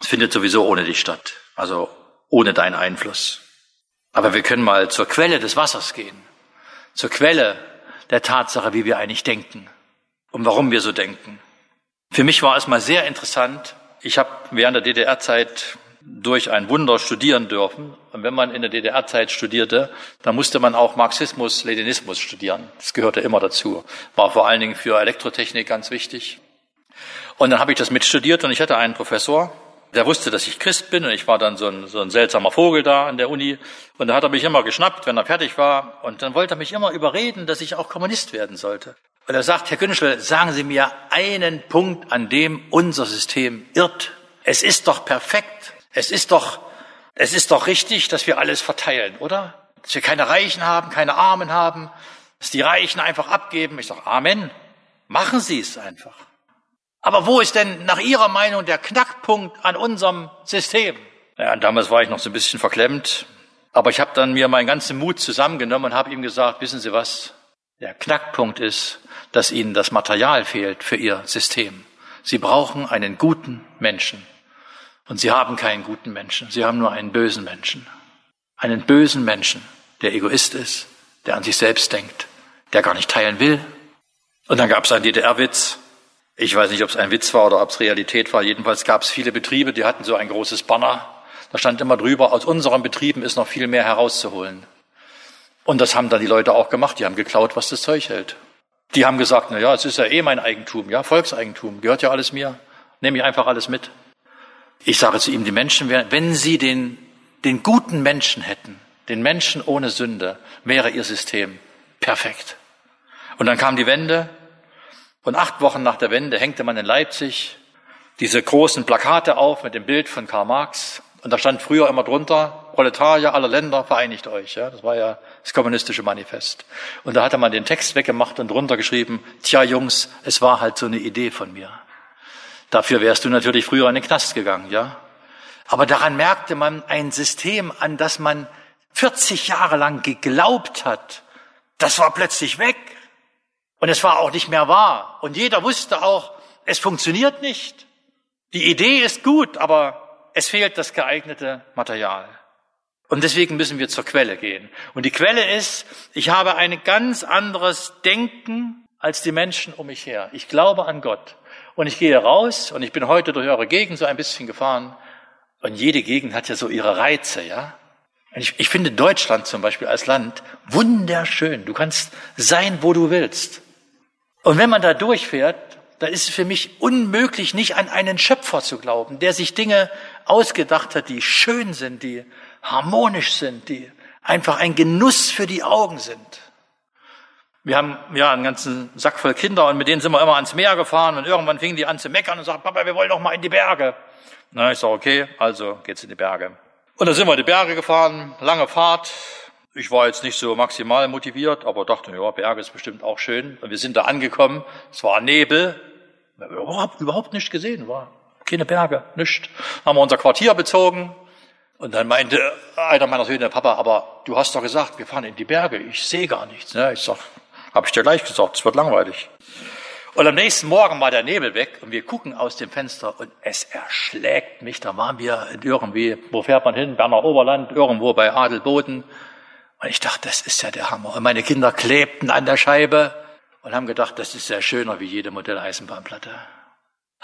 Es findet sowieso ohne dich statt, also ohne deinen Einfluss. Aber wir können mal zur Quelle des Wassers gehen, zur Quelle der Tatsache, wie wir eigentlich denken und warum wir so denken. Für mich war es mal sehr interessant. Ich habe während der DDR-Zeit durch ein Wunder studieren dürfen. Und wenn man in der DDR-Zeit studierte, dann musste man auch Marxismus, Leninismus studieren. Das gehörte immer dazu. War vor allen Dingen für Elektrotechnik ganz wichtig. Und dann habe ich das mitstudiert und ich hatte einen Professor, der wusste, dass ich Christ bin und ich war dann so ein, so ein seltsamer Vogel da an der Uni. Und da hat er mich immer geschnappt, wenn er fertig war. Und dann wollte er mich immer überreden, dass ich auch Kommunist werden sollte. Und er sagt, Herr Günschel, sagen Sie mir einen Punkt, an dem unser System irrt. Es ist doch perfekt. Es ist doch, es ist doch richtig, dass wir alles verteilen, oder? Dass wir keine Reichen haben, keine Armen haben, dass die Reichen einfach abgeben. Ich sage, Amen. Machen Sie es einfach. Aber wo ist denn nach Ihrer Meinung der Knackpunkt an unserem System? Ja, damals war ich noch so ein bisschen verklemmt, aber ich habe dann mir meinen ganzen Mut zusammengenommen und habe ihm gesagt, wissen Sie was? Der Knackpunkt ist, dass Ihnen das Material fehlt für Ihr System. Sie brauchen einen guten Menschen. Und Sie haben keinen guten Menschen, Sie haben nur einen bösen Menschen. Einen bösen Menschen, der Egoist ist, der an sich selbst denkt, der gar nicht teilen will. Und dann gab es einen DDR-Witz, ich weiß nicht, ob es ein Witz war oder ob es Realität war. Jedenfalls gab es viele Betriebe, die hatten so ein großes Banner. Da stand immer drüber, aus unseren Betrieben ist noch viel mehr herauszuholen. Und das haben dann die Leute auch gemacht. Die haben geklaut, was das Zeug hält. Die haben gesagt, na ja, es ist ja eh mein Eigentum, ja, Volkseigentum, gehört ja alles mir. Nehme ich einfach alles mit. Ich sage zu ihm, die Menschen wären, wenn sie den, den guten Menschen hätten, den Menschen ohne Sünde, wäre ihr System perfekt. Und dann kam die Wende Und acht Wochen nach der Wende hängte man in Leipzig diese großen Plakate auf mit dem Bild von Karl Marx. Und da stand früher immer drunter, Proletarier aller Länder, vereinigt euch. Ja, das war ja das kommunistische Manifest. Und da hatte man den Text weggemacht und drunter geschrieben, tja Jungs, es war halt so eine Idee von mir. Dafür wärst du natürlich früher in den Knast gegangen, ja. Aber daran merkte man ein System, an das man 40 Jahre lang geglaubt hat, das war plötzlich weg. Und es war auch nicht mehr wahr. Und jeder wusste auch, es funktioniert nicht. Die Idee ist gut, aber es fehlt das geeignete Material. Und deswegen müssen wir zur Quelle gehen. Und die Quelle ist, ich habe ein ganz anderes Denken als die Menschen um mich her. Ich glaube an Gott. Und ich gehe raus und ich bin heute durch eure Gegend so ein bisschen gefahren. Und jede Gegend hat ja so ihre Reize, ja. Ich, ich finde Deutschland zum Beispiel als Land wunderschön. Du kannst sein, wo du willst. Und wenn man da durchfährt, da ist es für mich unmöglich, nicht an einen Schöpfer zu glauben, der sich Dinge ausgedacht hat, die schön sind, die harmonisch sind, die einfach ein Genuss für die Augen sind. Wir haben ja einen ganzen Sack voll Kinder und mit denen sind wir immer ans Meer gefahren und irgendwann fingen die an zu meckern und sagten, Papa, wir wollen doch mal in die Berge. Na, ich sage, okay, also geht's in die Berge. Und dann sind wir in die Berge gefahren, lange Fahrt. Ich war jetzt nicht so maximal motiviert, aber dachte, ja, Berge ist bestimmt auch schön. Und wir sind da angekommen, es war Nebel, wir haben überhaupt, überhaupt nicht gesehen, war keine Berge, nichts. Haben wir unser Quartier bezogen, und dann meinte einer meiner Söhne, Papa, aber du hast doch gesagt, wir fahren in die Berge. Ich sehe gar nichts. Ne? Ich sag, habe ich dir gleich gesagt, es wird langweilig. Und am nächsten Morgen war der Nebel weg und wir gucken aus dem Fenster und es erschlägt mich. Da waren wir irgendwie, wo fährt man hin? Berner Oberland, irgendwo bei Adelboden. Und ich dachte, das ist ja der Hammer. Und meine Kinder klebten an der Scheibe und haben gedacht, das ist ja schöner wie jede Modelleisenbahnplatte.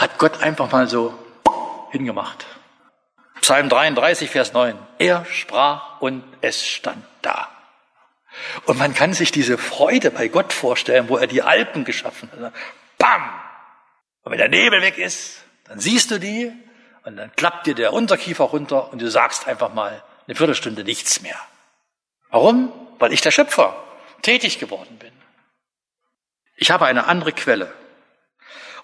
Hat Gott einfach mal so hingemacht. Psalm 33, Vers 9. Er sprach und es stand da. Und man kann sich diese Freude bei Gott vorstellen, wo er die Alpen geschaffen hat. Bam! Und wenn der Nebel weg ist, dann siehst du die und dann klappt dir der Unterkiefer runter und du sagst einfach mal eine Viertelstunde nichts mehr. Warum? Weil ich der Schöpfer tätig geworden bin. Ich habe eine andere Quelle.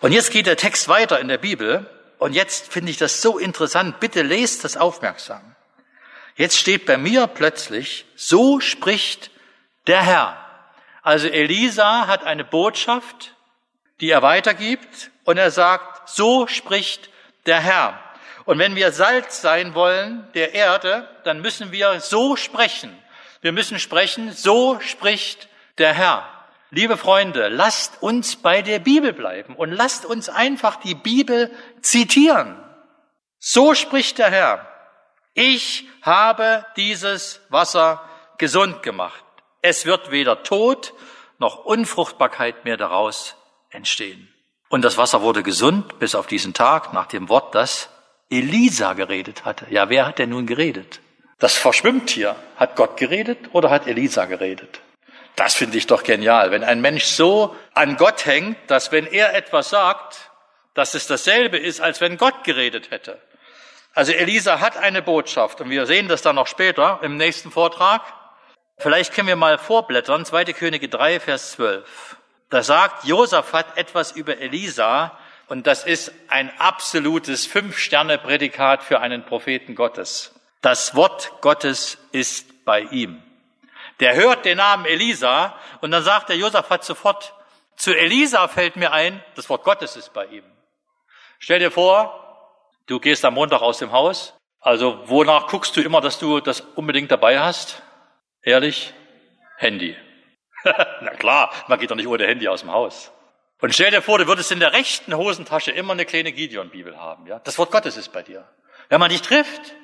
Und jetzt geht der Text weiter in der Bibel und jetzt finde ich das so interessant. Bitte lest das aufmerksam. Jetzt steht bei mir plötzlich, so spricht der Herr. Also Elisa hat eine Botschaft, die er weitergibt und er sagt, so spricht der Herr. Und wenn wir Salz sein wollen der Erde, dann müssen wir so sprechen. Wir müssen sprechen, so spricht der Herr. Liebe Freunde, lasst uns bei der Bibel bleiben und lasst uns einfach die Bibel zitieren. So spricht der Herr. Ich habe dieses Wasser gesund gemacht. Es wird weder Tod noch Unfruchtbarkeit mehr daraus entstehen. Und das Wasser wurde gesund bis auf diesen Tag nach dem Wort, das Elisa geredet hatte. Ja, wer hat denn nun geredet? Das verschwimmt hier. Hat Gott geredet oder hat Elisa geredet? Das finde ich doch genial, wenn ein Mensch so an Gott hängt, dass wenn er etwas sagt, dass es dasselbe ist, als wenn Gott geredet hätte. Also Elisa hat eine Botschaft und wir sehen das dann noch später im nächsten Vortrag. Vielleicht können wir mal vorblättern, 2. Könige 3, Vers 12. Da sagt Josaphat etwas über Elisa und das ist ein absolutes Fünf-Sterne-Prädikat für einen Propheten Gottes. Das Wort Gottes ist bei ihm. Der hört den Namen Elisa und dann sagt der Josaphat sofort, zu Elisa fällt mir ein, das Wort Gottes ist bei ihm. Stell dir vor, du gehst am Montag aus dem Haus. Also wonach guckst du immer, dass du das unbedingt dabei hast? Ehrlich? Handy. [laughs] Na klar, man geht doch nicht ohne Handy aus dem Haus. Und stell dir vor, du würdest in der rechten Hosentasche immer eine kleine Gideon-Bibel haben. Ja? Das Wort Gottes ist bei dir. Wenn man dich trifft,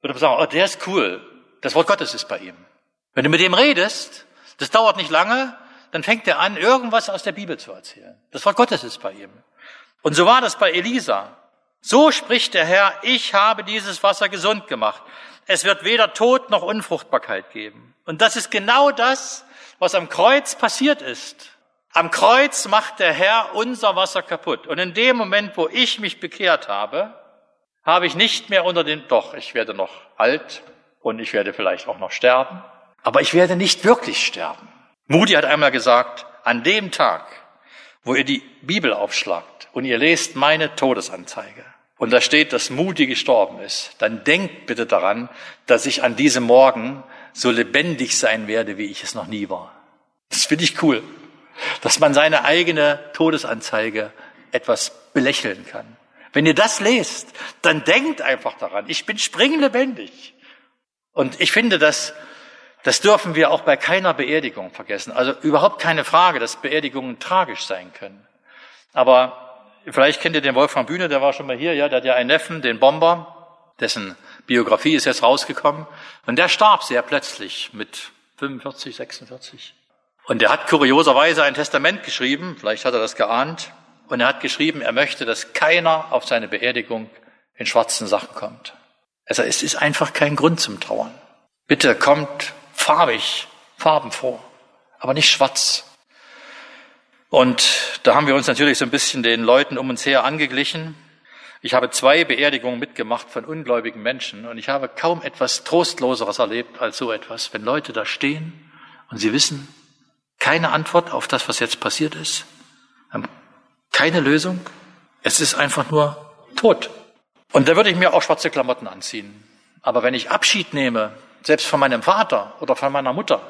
würde man sagen, oh, der ist cool. Das Wort Gottes ist bei ihm. Wenn du mit ihm redest, das dauert nicht lange, dann fängt er an, irgendwas aus der Bibel zu erzählen. Das Wort Gottes ist bei ihm. Und so war das bei Elisa. So spricht der Herr, ich habe dieses Wasser gesund gemacht. Es wird weder Tod noch Unfruchtbarkeit geben. Und das ist genau das, was am Kreuz passiert ist. Am Kreuz macht der Herr unser Wasser kaputt. Und in dem Moment, wo ich mich bekehrt habe, habe ich nicht mehr unter den, doch, ich werde noch alt und ich werde vielleicht auch noch sterben, aber ich werde nicht wirklich sterben. Moody hat einmal gesagt, an dem Tag, wo ihr die Bibel aufschlagt und ihr lest meine Todesanzeige und da steht, dass Muti gestorben ist, dann denkt bitte daran, dass ich an diesem Morgen so lebendig sein werde, wie ich es noch nie war. Das finde ich cool, dass man seine eigene Todesanzeige etwas belächeln kann. Wenn ihr das lest, dann denkt einfach daran, ich bin springlebendig. Und ich finde, dass das dürfen wir auch bei keiner Beerdigung vergessen. Also überhaupt keine Frage, dass Beerdigungen tragisch sein können. Aber vielleicht kennt ihr den Wolfgang Bühne, der war schon mal hier, ja, der hat ja einen Neffen, den Bomber, dessen Biografie ist jetzt rausgekommen. Und der starb sehr plötzlich mit 45, 46. Und er hat kurioserweise ein Testament geschrieben, vielleicht hat er das geahnt, und er hat geschrieben, er möchte, dass keiner auf seine Beerdigung in schwarzen Sachen kommt. Also es ist einfach kein Grund zum Trauern. Bitte kommt farbig, farbenfroh, aber nicht schwarz. Und da haben wir uns natürlich so ein bisschen den Leuten um uns her angeglichen. Ich habe zwei Beerdigungen mitgemacht von ungläubigen Menschen und ich habe kaum etwas Trostloseres erlebt als so etwas, wenn Leute da stehen und sie wissen keine Antwort auf das, was jetzt passiert ist, haben keine Lösung. Es ist einfach nur tot. Und da würde ich mir auch schwarze Klamotten anziehen. Aber wenn ich Abschied nehme, selbst von meinem Vater oder von meiner Mutter,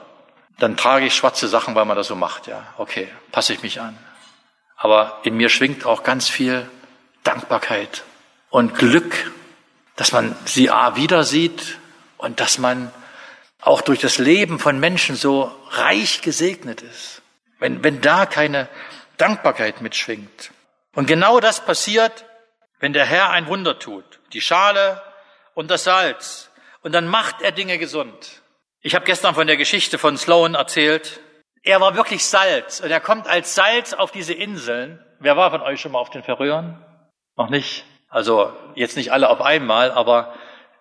dann trage ich schwarze Sachen, weil man das so macht. Ja, okay, passe ich mich an. Aber in mir schwingt auch ganz viel Dankbarkeit und Glück, dass man sie A wieder sieht und dass man auch durch das Leben von Menschen so reich gesegnet ist. Wenn, wenn da keine Dankbarkeit mitschwingt. Und genau das passiert, wenn der Herr ein Wunder tut. Die Schale und das Salz. Und dann macht er Dinge gesund. Ich habe gestern von der Geschichte von Sloan erzählt. Er war wirklich Salz und er kommt als Salz auf diese Inseln. Wer war von euch schon mal auf den Färöern? Noch nicht? Also jetzt nicht alle auf einmal, aber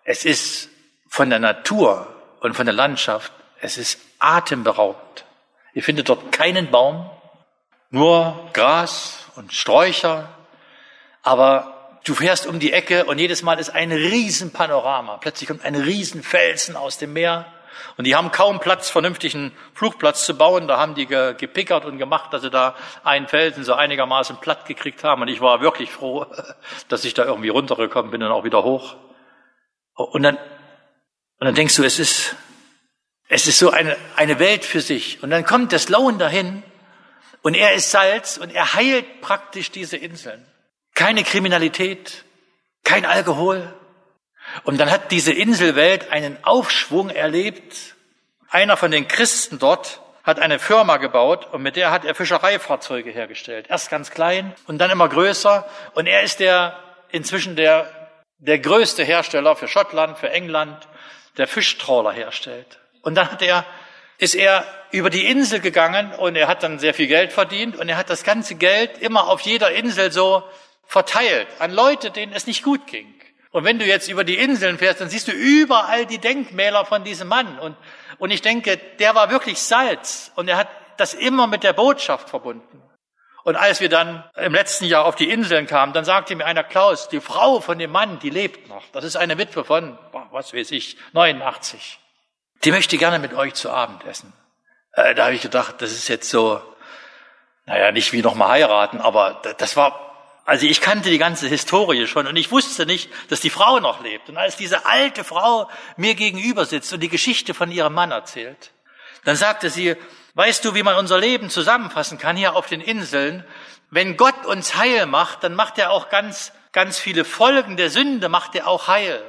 es ist von der Natur und von der Landschaft, es ist atemberaubend. Ihr findet dort keinen Baum, nur Gras und Sträucher, aber du fährst um die Ecke und jedes Mal ist ein Riesenpanorama. Plötzlich kommt ein Riesenfelsen aus dem Meer und die haben kaum Platz, vernünftigen Flugplatz zu bauen. Da haben die gepickert und gemacht, dass sie da einen Felsen so einigermaßen platt gekriegt haben. Und ich war wirklich froh, [laughs] dass ich da irgendwie runtergekommen bin und auch wieder hoch. Und dann, und dann denkst du, es ist, es ist so eine, eine Welt für sich. Und dann kommt das Lauen dahin und er ist Salz und er heilt praktisch diese Inseln. Keine Kriminalität, kein Alkohol. Und dann hat diese Inselwelt einen Aufschwung erlebt. Einer von den Christen dort hat eine Firma gebaut und mit der hat er Fischereifahrzeuge hergestellt. Erst ganz klein und dann immer größer. Und er ist der inzwischen der, der größte Hersteller für Schottland, für England, der Fischtrawler herstellt. Und dann hat er ist er über die Insel gegangen und er hat dann sehr viel Geld verdient und er hat das ganze Geld immer auf jeder Insel so verteilt an Leute, denen es nicht gut ging. Und wenn du jetzt über die Inseln fährst, dann siehst du überall die Denkmäler von diesem Mann. Und, und ich denke, der war wirklich Salz und er hat das immer mit der Botschaft verbunden. Und als wir dann im letzten Jahr auf die Inseln kamen, dann sagte mir einer, Klaus, die Frau von dem Mann, die lebt noch. Das ist eine Witwe von, was weiß ich, 89 die möchte gerne mit euch zu Abend essen. Äh, da habe ich gedacht, das ist jetzt so, naja, nicht wie nochmal heiraten, aber das war, also ich kannte die ganze Historie schon und ich wusste nicht, dass die Frau noch lebt. Und als diese alte Frau mir gegenüber sitzt und die Geschichte von ihrem Mann erzählt, dann sagte sie, weißt du, wie man unser Leben zusammenfassen kann hier auf den Inseln? Wenn Gott uns heil macht, dann macht er auch ganz, ganz viele Folgen der Sünde, macht er auch heil.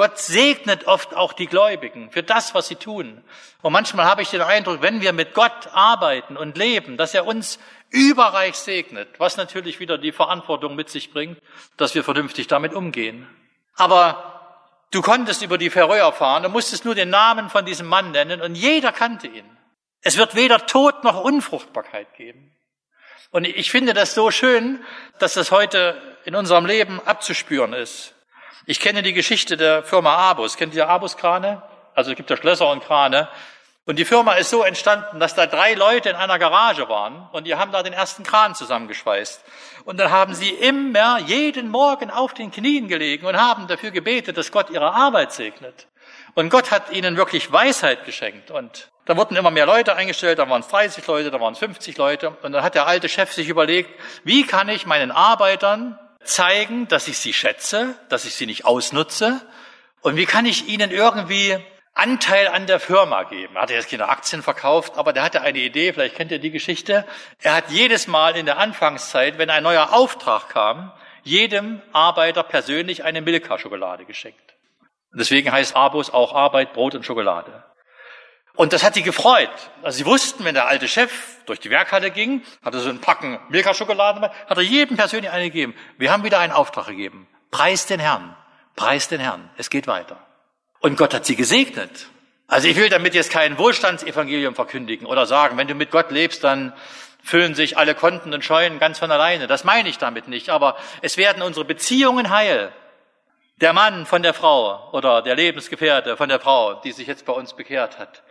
Gott segnet oft auch die Gläubigen für das, was sie tun. Und manchmal habe ich den Eindruck, wenn wir mit Gott arbeiten und leben, dass er uns überreich segnet, was natürlich wieder die Verantwortung mit sich bringt, dass wir vernünftig damit umgehen. Aber du konntest über die Färöer fahren, du musstest nur den Namen von diesem Mann nennen und jeder kannte ihn. Es wird weder Tod noch Unfruchtbarkeit geben. Und ich finde das so schön, dass das heute in unserem Leben abzuspüren ist. Ich kenne die Geschichte der Firma Abus. Kennt ihr Abus-Krane? Also es gibt ja Schlösser und Krane. Und die Firma ist so entstanden, dass da drei Leute in einer Garage waren und die haben da den ersten Kran zusammengeschweißt. Und dann haben sie immer jeden Morgen auf den Knien gelegen und haben dafür gebetet, dass Gott ihre Arbeit segnet. Und Gott hat ihnen wirklich Weisheit geschenkt. Und da wurden immer mehr Leute eingestellt, da waren es 30 Leute, da waren es 50 Leute. Und dann hat der alte Chef sich überlegt, wie kann ich meinen Arbeitern zeigen, dass ich sie schätze, dass ich sie nicht ausnutze? Und wie kann ich ihnen irgendwie Anteil an der Firma geben. Er hatte jetzt keine Aktien verkauft, aber der hatte eine Idee, vielleicht kennt ihr die Geschichte. Er hat jedes Mal in der Anfangszeit, wenn ein neuer Auftrag kam, jedem Arbeiter persönlich eine Milka-Schokolade geschenkt. deswegen heißt Abos auch Arbeit, Brot und Schokolade. Und das hat sie gefreut. Also sie wussten, wenn der alte Chef durch die Werkhalle ging, hatte so einen Packen Milka-Schokolade, hat er jedem persönlich eine gegeben. Wir haben wieder einen Auftrag gegeben. Preis den Herrn. Preis den Herrn. Es geht weiter. Und Gott hat sie gesegnet. Also ich will damit jetzt kein Wohlstandsevangelium verkündigen oder sagen, wenn du mit Gott lebst, dann füllen sich alle Konten und Scheunen ganz von alleine. Das meine ich damit nicht. Aber es werden unsere Beziehungen heil. Der Mann von der Frau oder der Lebensgefährte von der Frau, die sich jetzt bei uns bekehrt hat,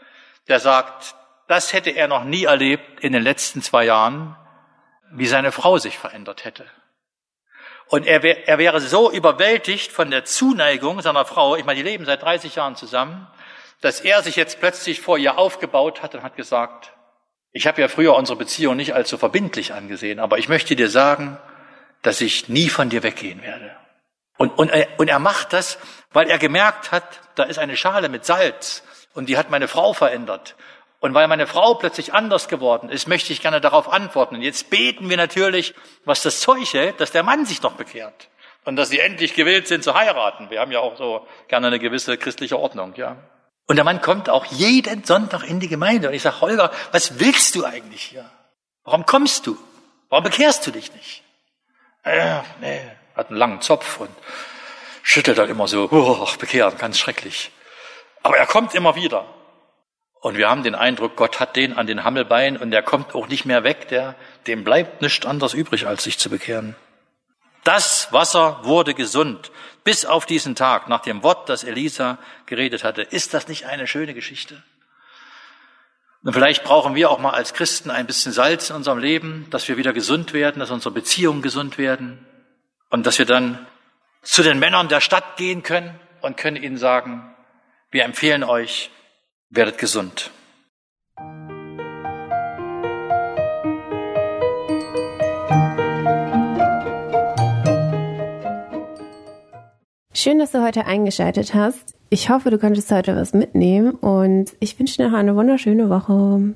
der sagt, das hätte er noch nie erlebt in den letzten zwei Jahren, wie seine Frau sich verändert hätte. Und er, wär, er wäre so überwältigt von der Zuneigung seiner Frau, ich meine, die leben seit 30 Jahren zusammen, dass er sich jetzt plötzlich vor ihr aufgebaut hat und hat gesagt, ich habe ja früher unsere Beziehung nicht allzu verbindlich angesehen, aber ich möchte dir sagen, dass ich nie von dir weggehen werde. Und, und, und er macht das, weil er gemerkt hat, da ist eine Schale mit Salz und die hat meine Frau verändert. Und weil meine Frau plötzlich anders geworden ist, möchte ich gerne darauf antworten. Und jetzt beten wir natürlich, was das Zeug hält, dass der Mann sich noch bekehrt. Und dass sie endlich gewillt sind zu heiraten. Wir haben ja auch so gerne eine gewisse christliche Ordnung, ja. Und der Mann kommt auch jeden Sonntag in die Gemeinde. Und ich sage, Holger, was willst du eigentlich hier? Warum kommst du? Warum bekehrst du dich nicht? Äh, nee, hat einen langen Zopf und schüttelt dann immer so, oh, bekehren, ganz schrecklich. Aber er kommt immer wieder. Und wir haben den Eindruck, Gott hat den an den Hammelbein und der kommt auch nicht mehr weg, der, dem bleibt nichts anderes übrig, als sich zu bekehren. Das Wasser wurde gesund bis auf diesen Tag, nach dem Wort, das Elisa geredet hatte. Ist das nicht eine schöne Geschichte? Und vielleicht brauchen wir auch mal als Christen ein bisschen Salz in unserem Leben, dass wir wieder gesund werden, dass unsere Beziehungen gesund werden und dass wir dann zu den Männern der Stadt gehen können und können ihnen sagen, wir empfehlen euch, werdet gesund. Schön, dass du heute eingeschaltet hast. Ich hoffe, du konntest heute was mitnehmen und ich wünsche dir noch eine wunderschöne Woche.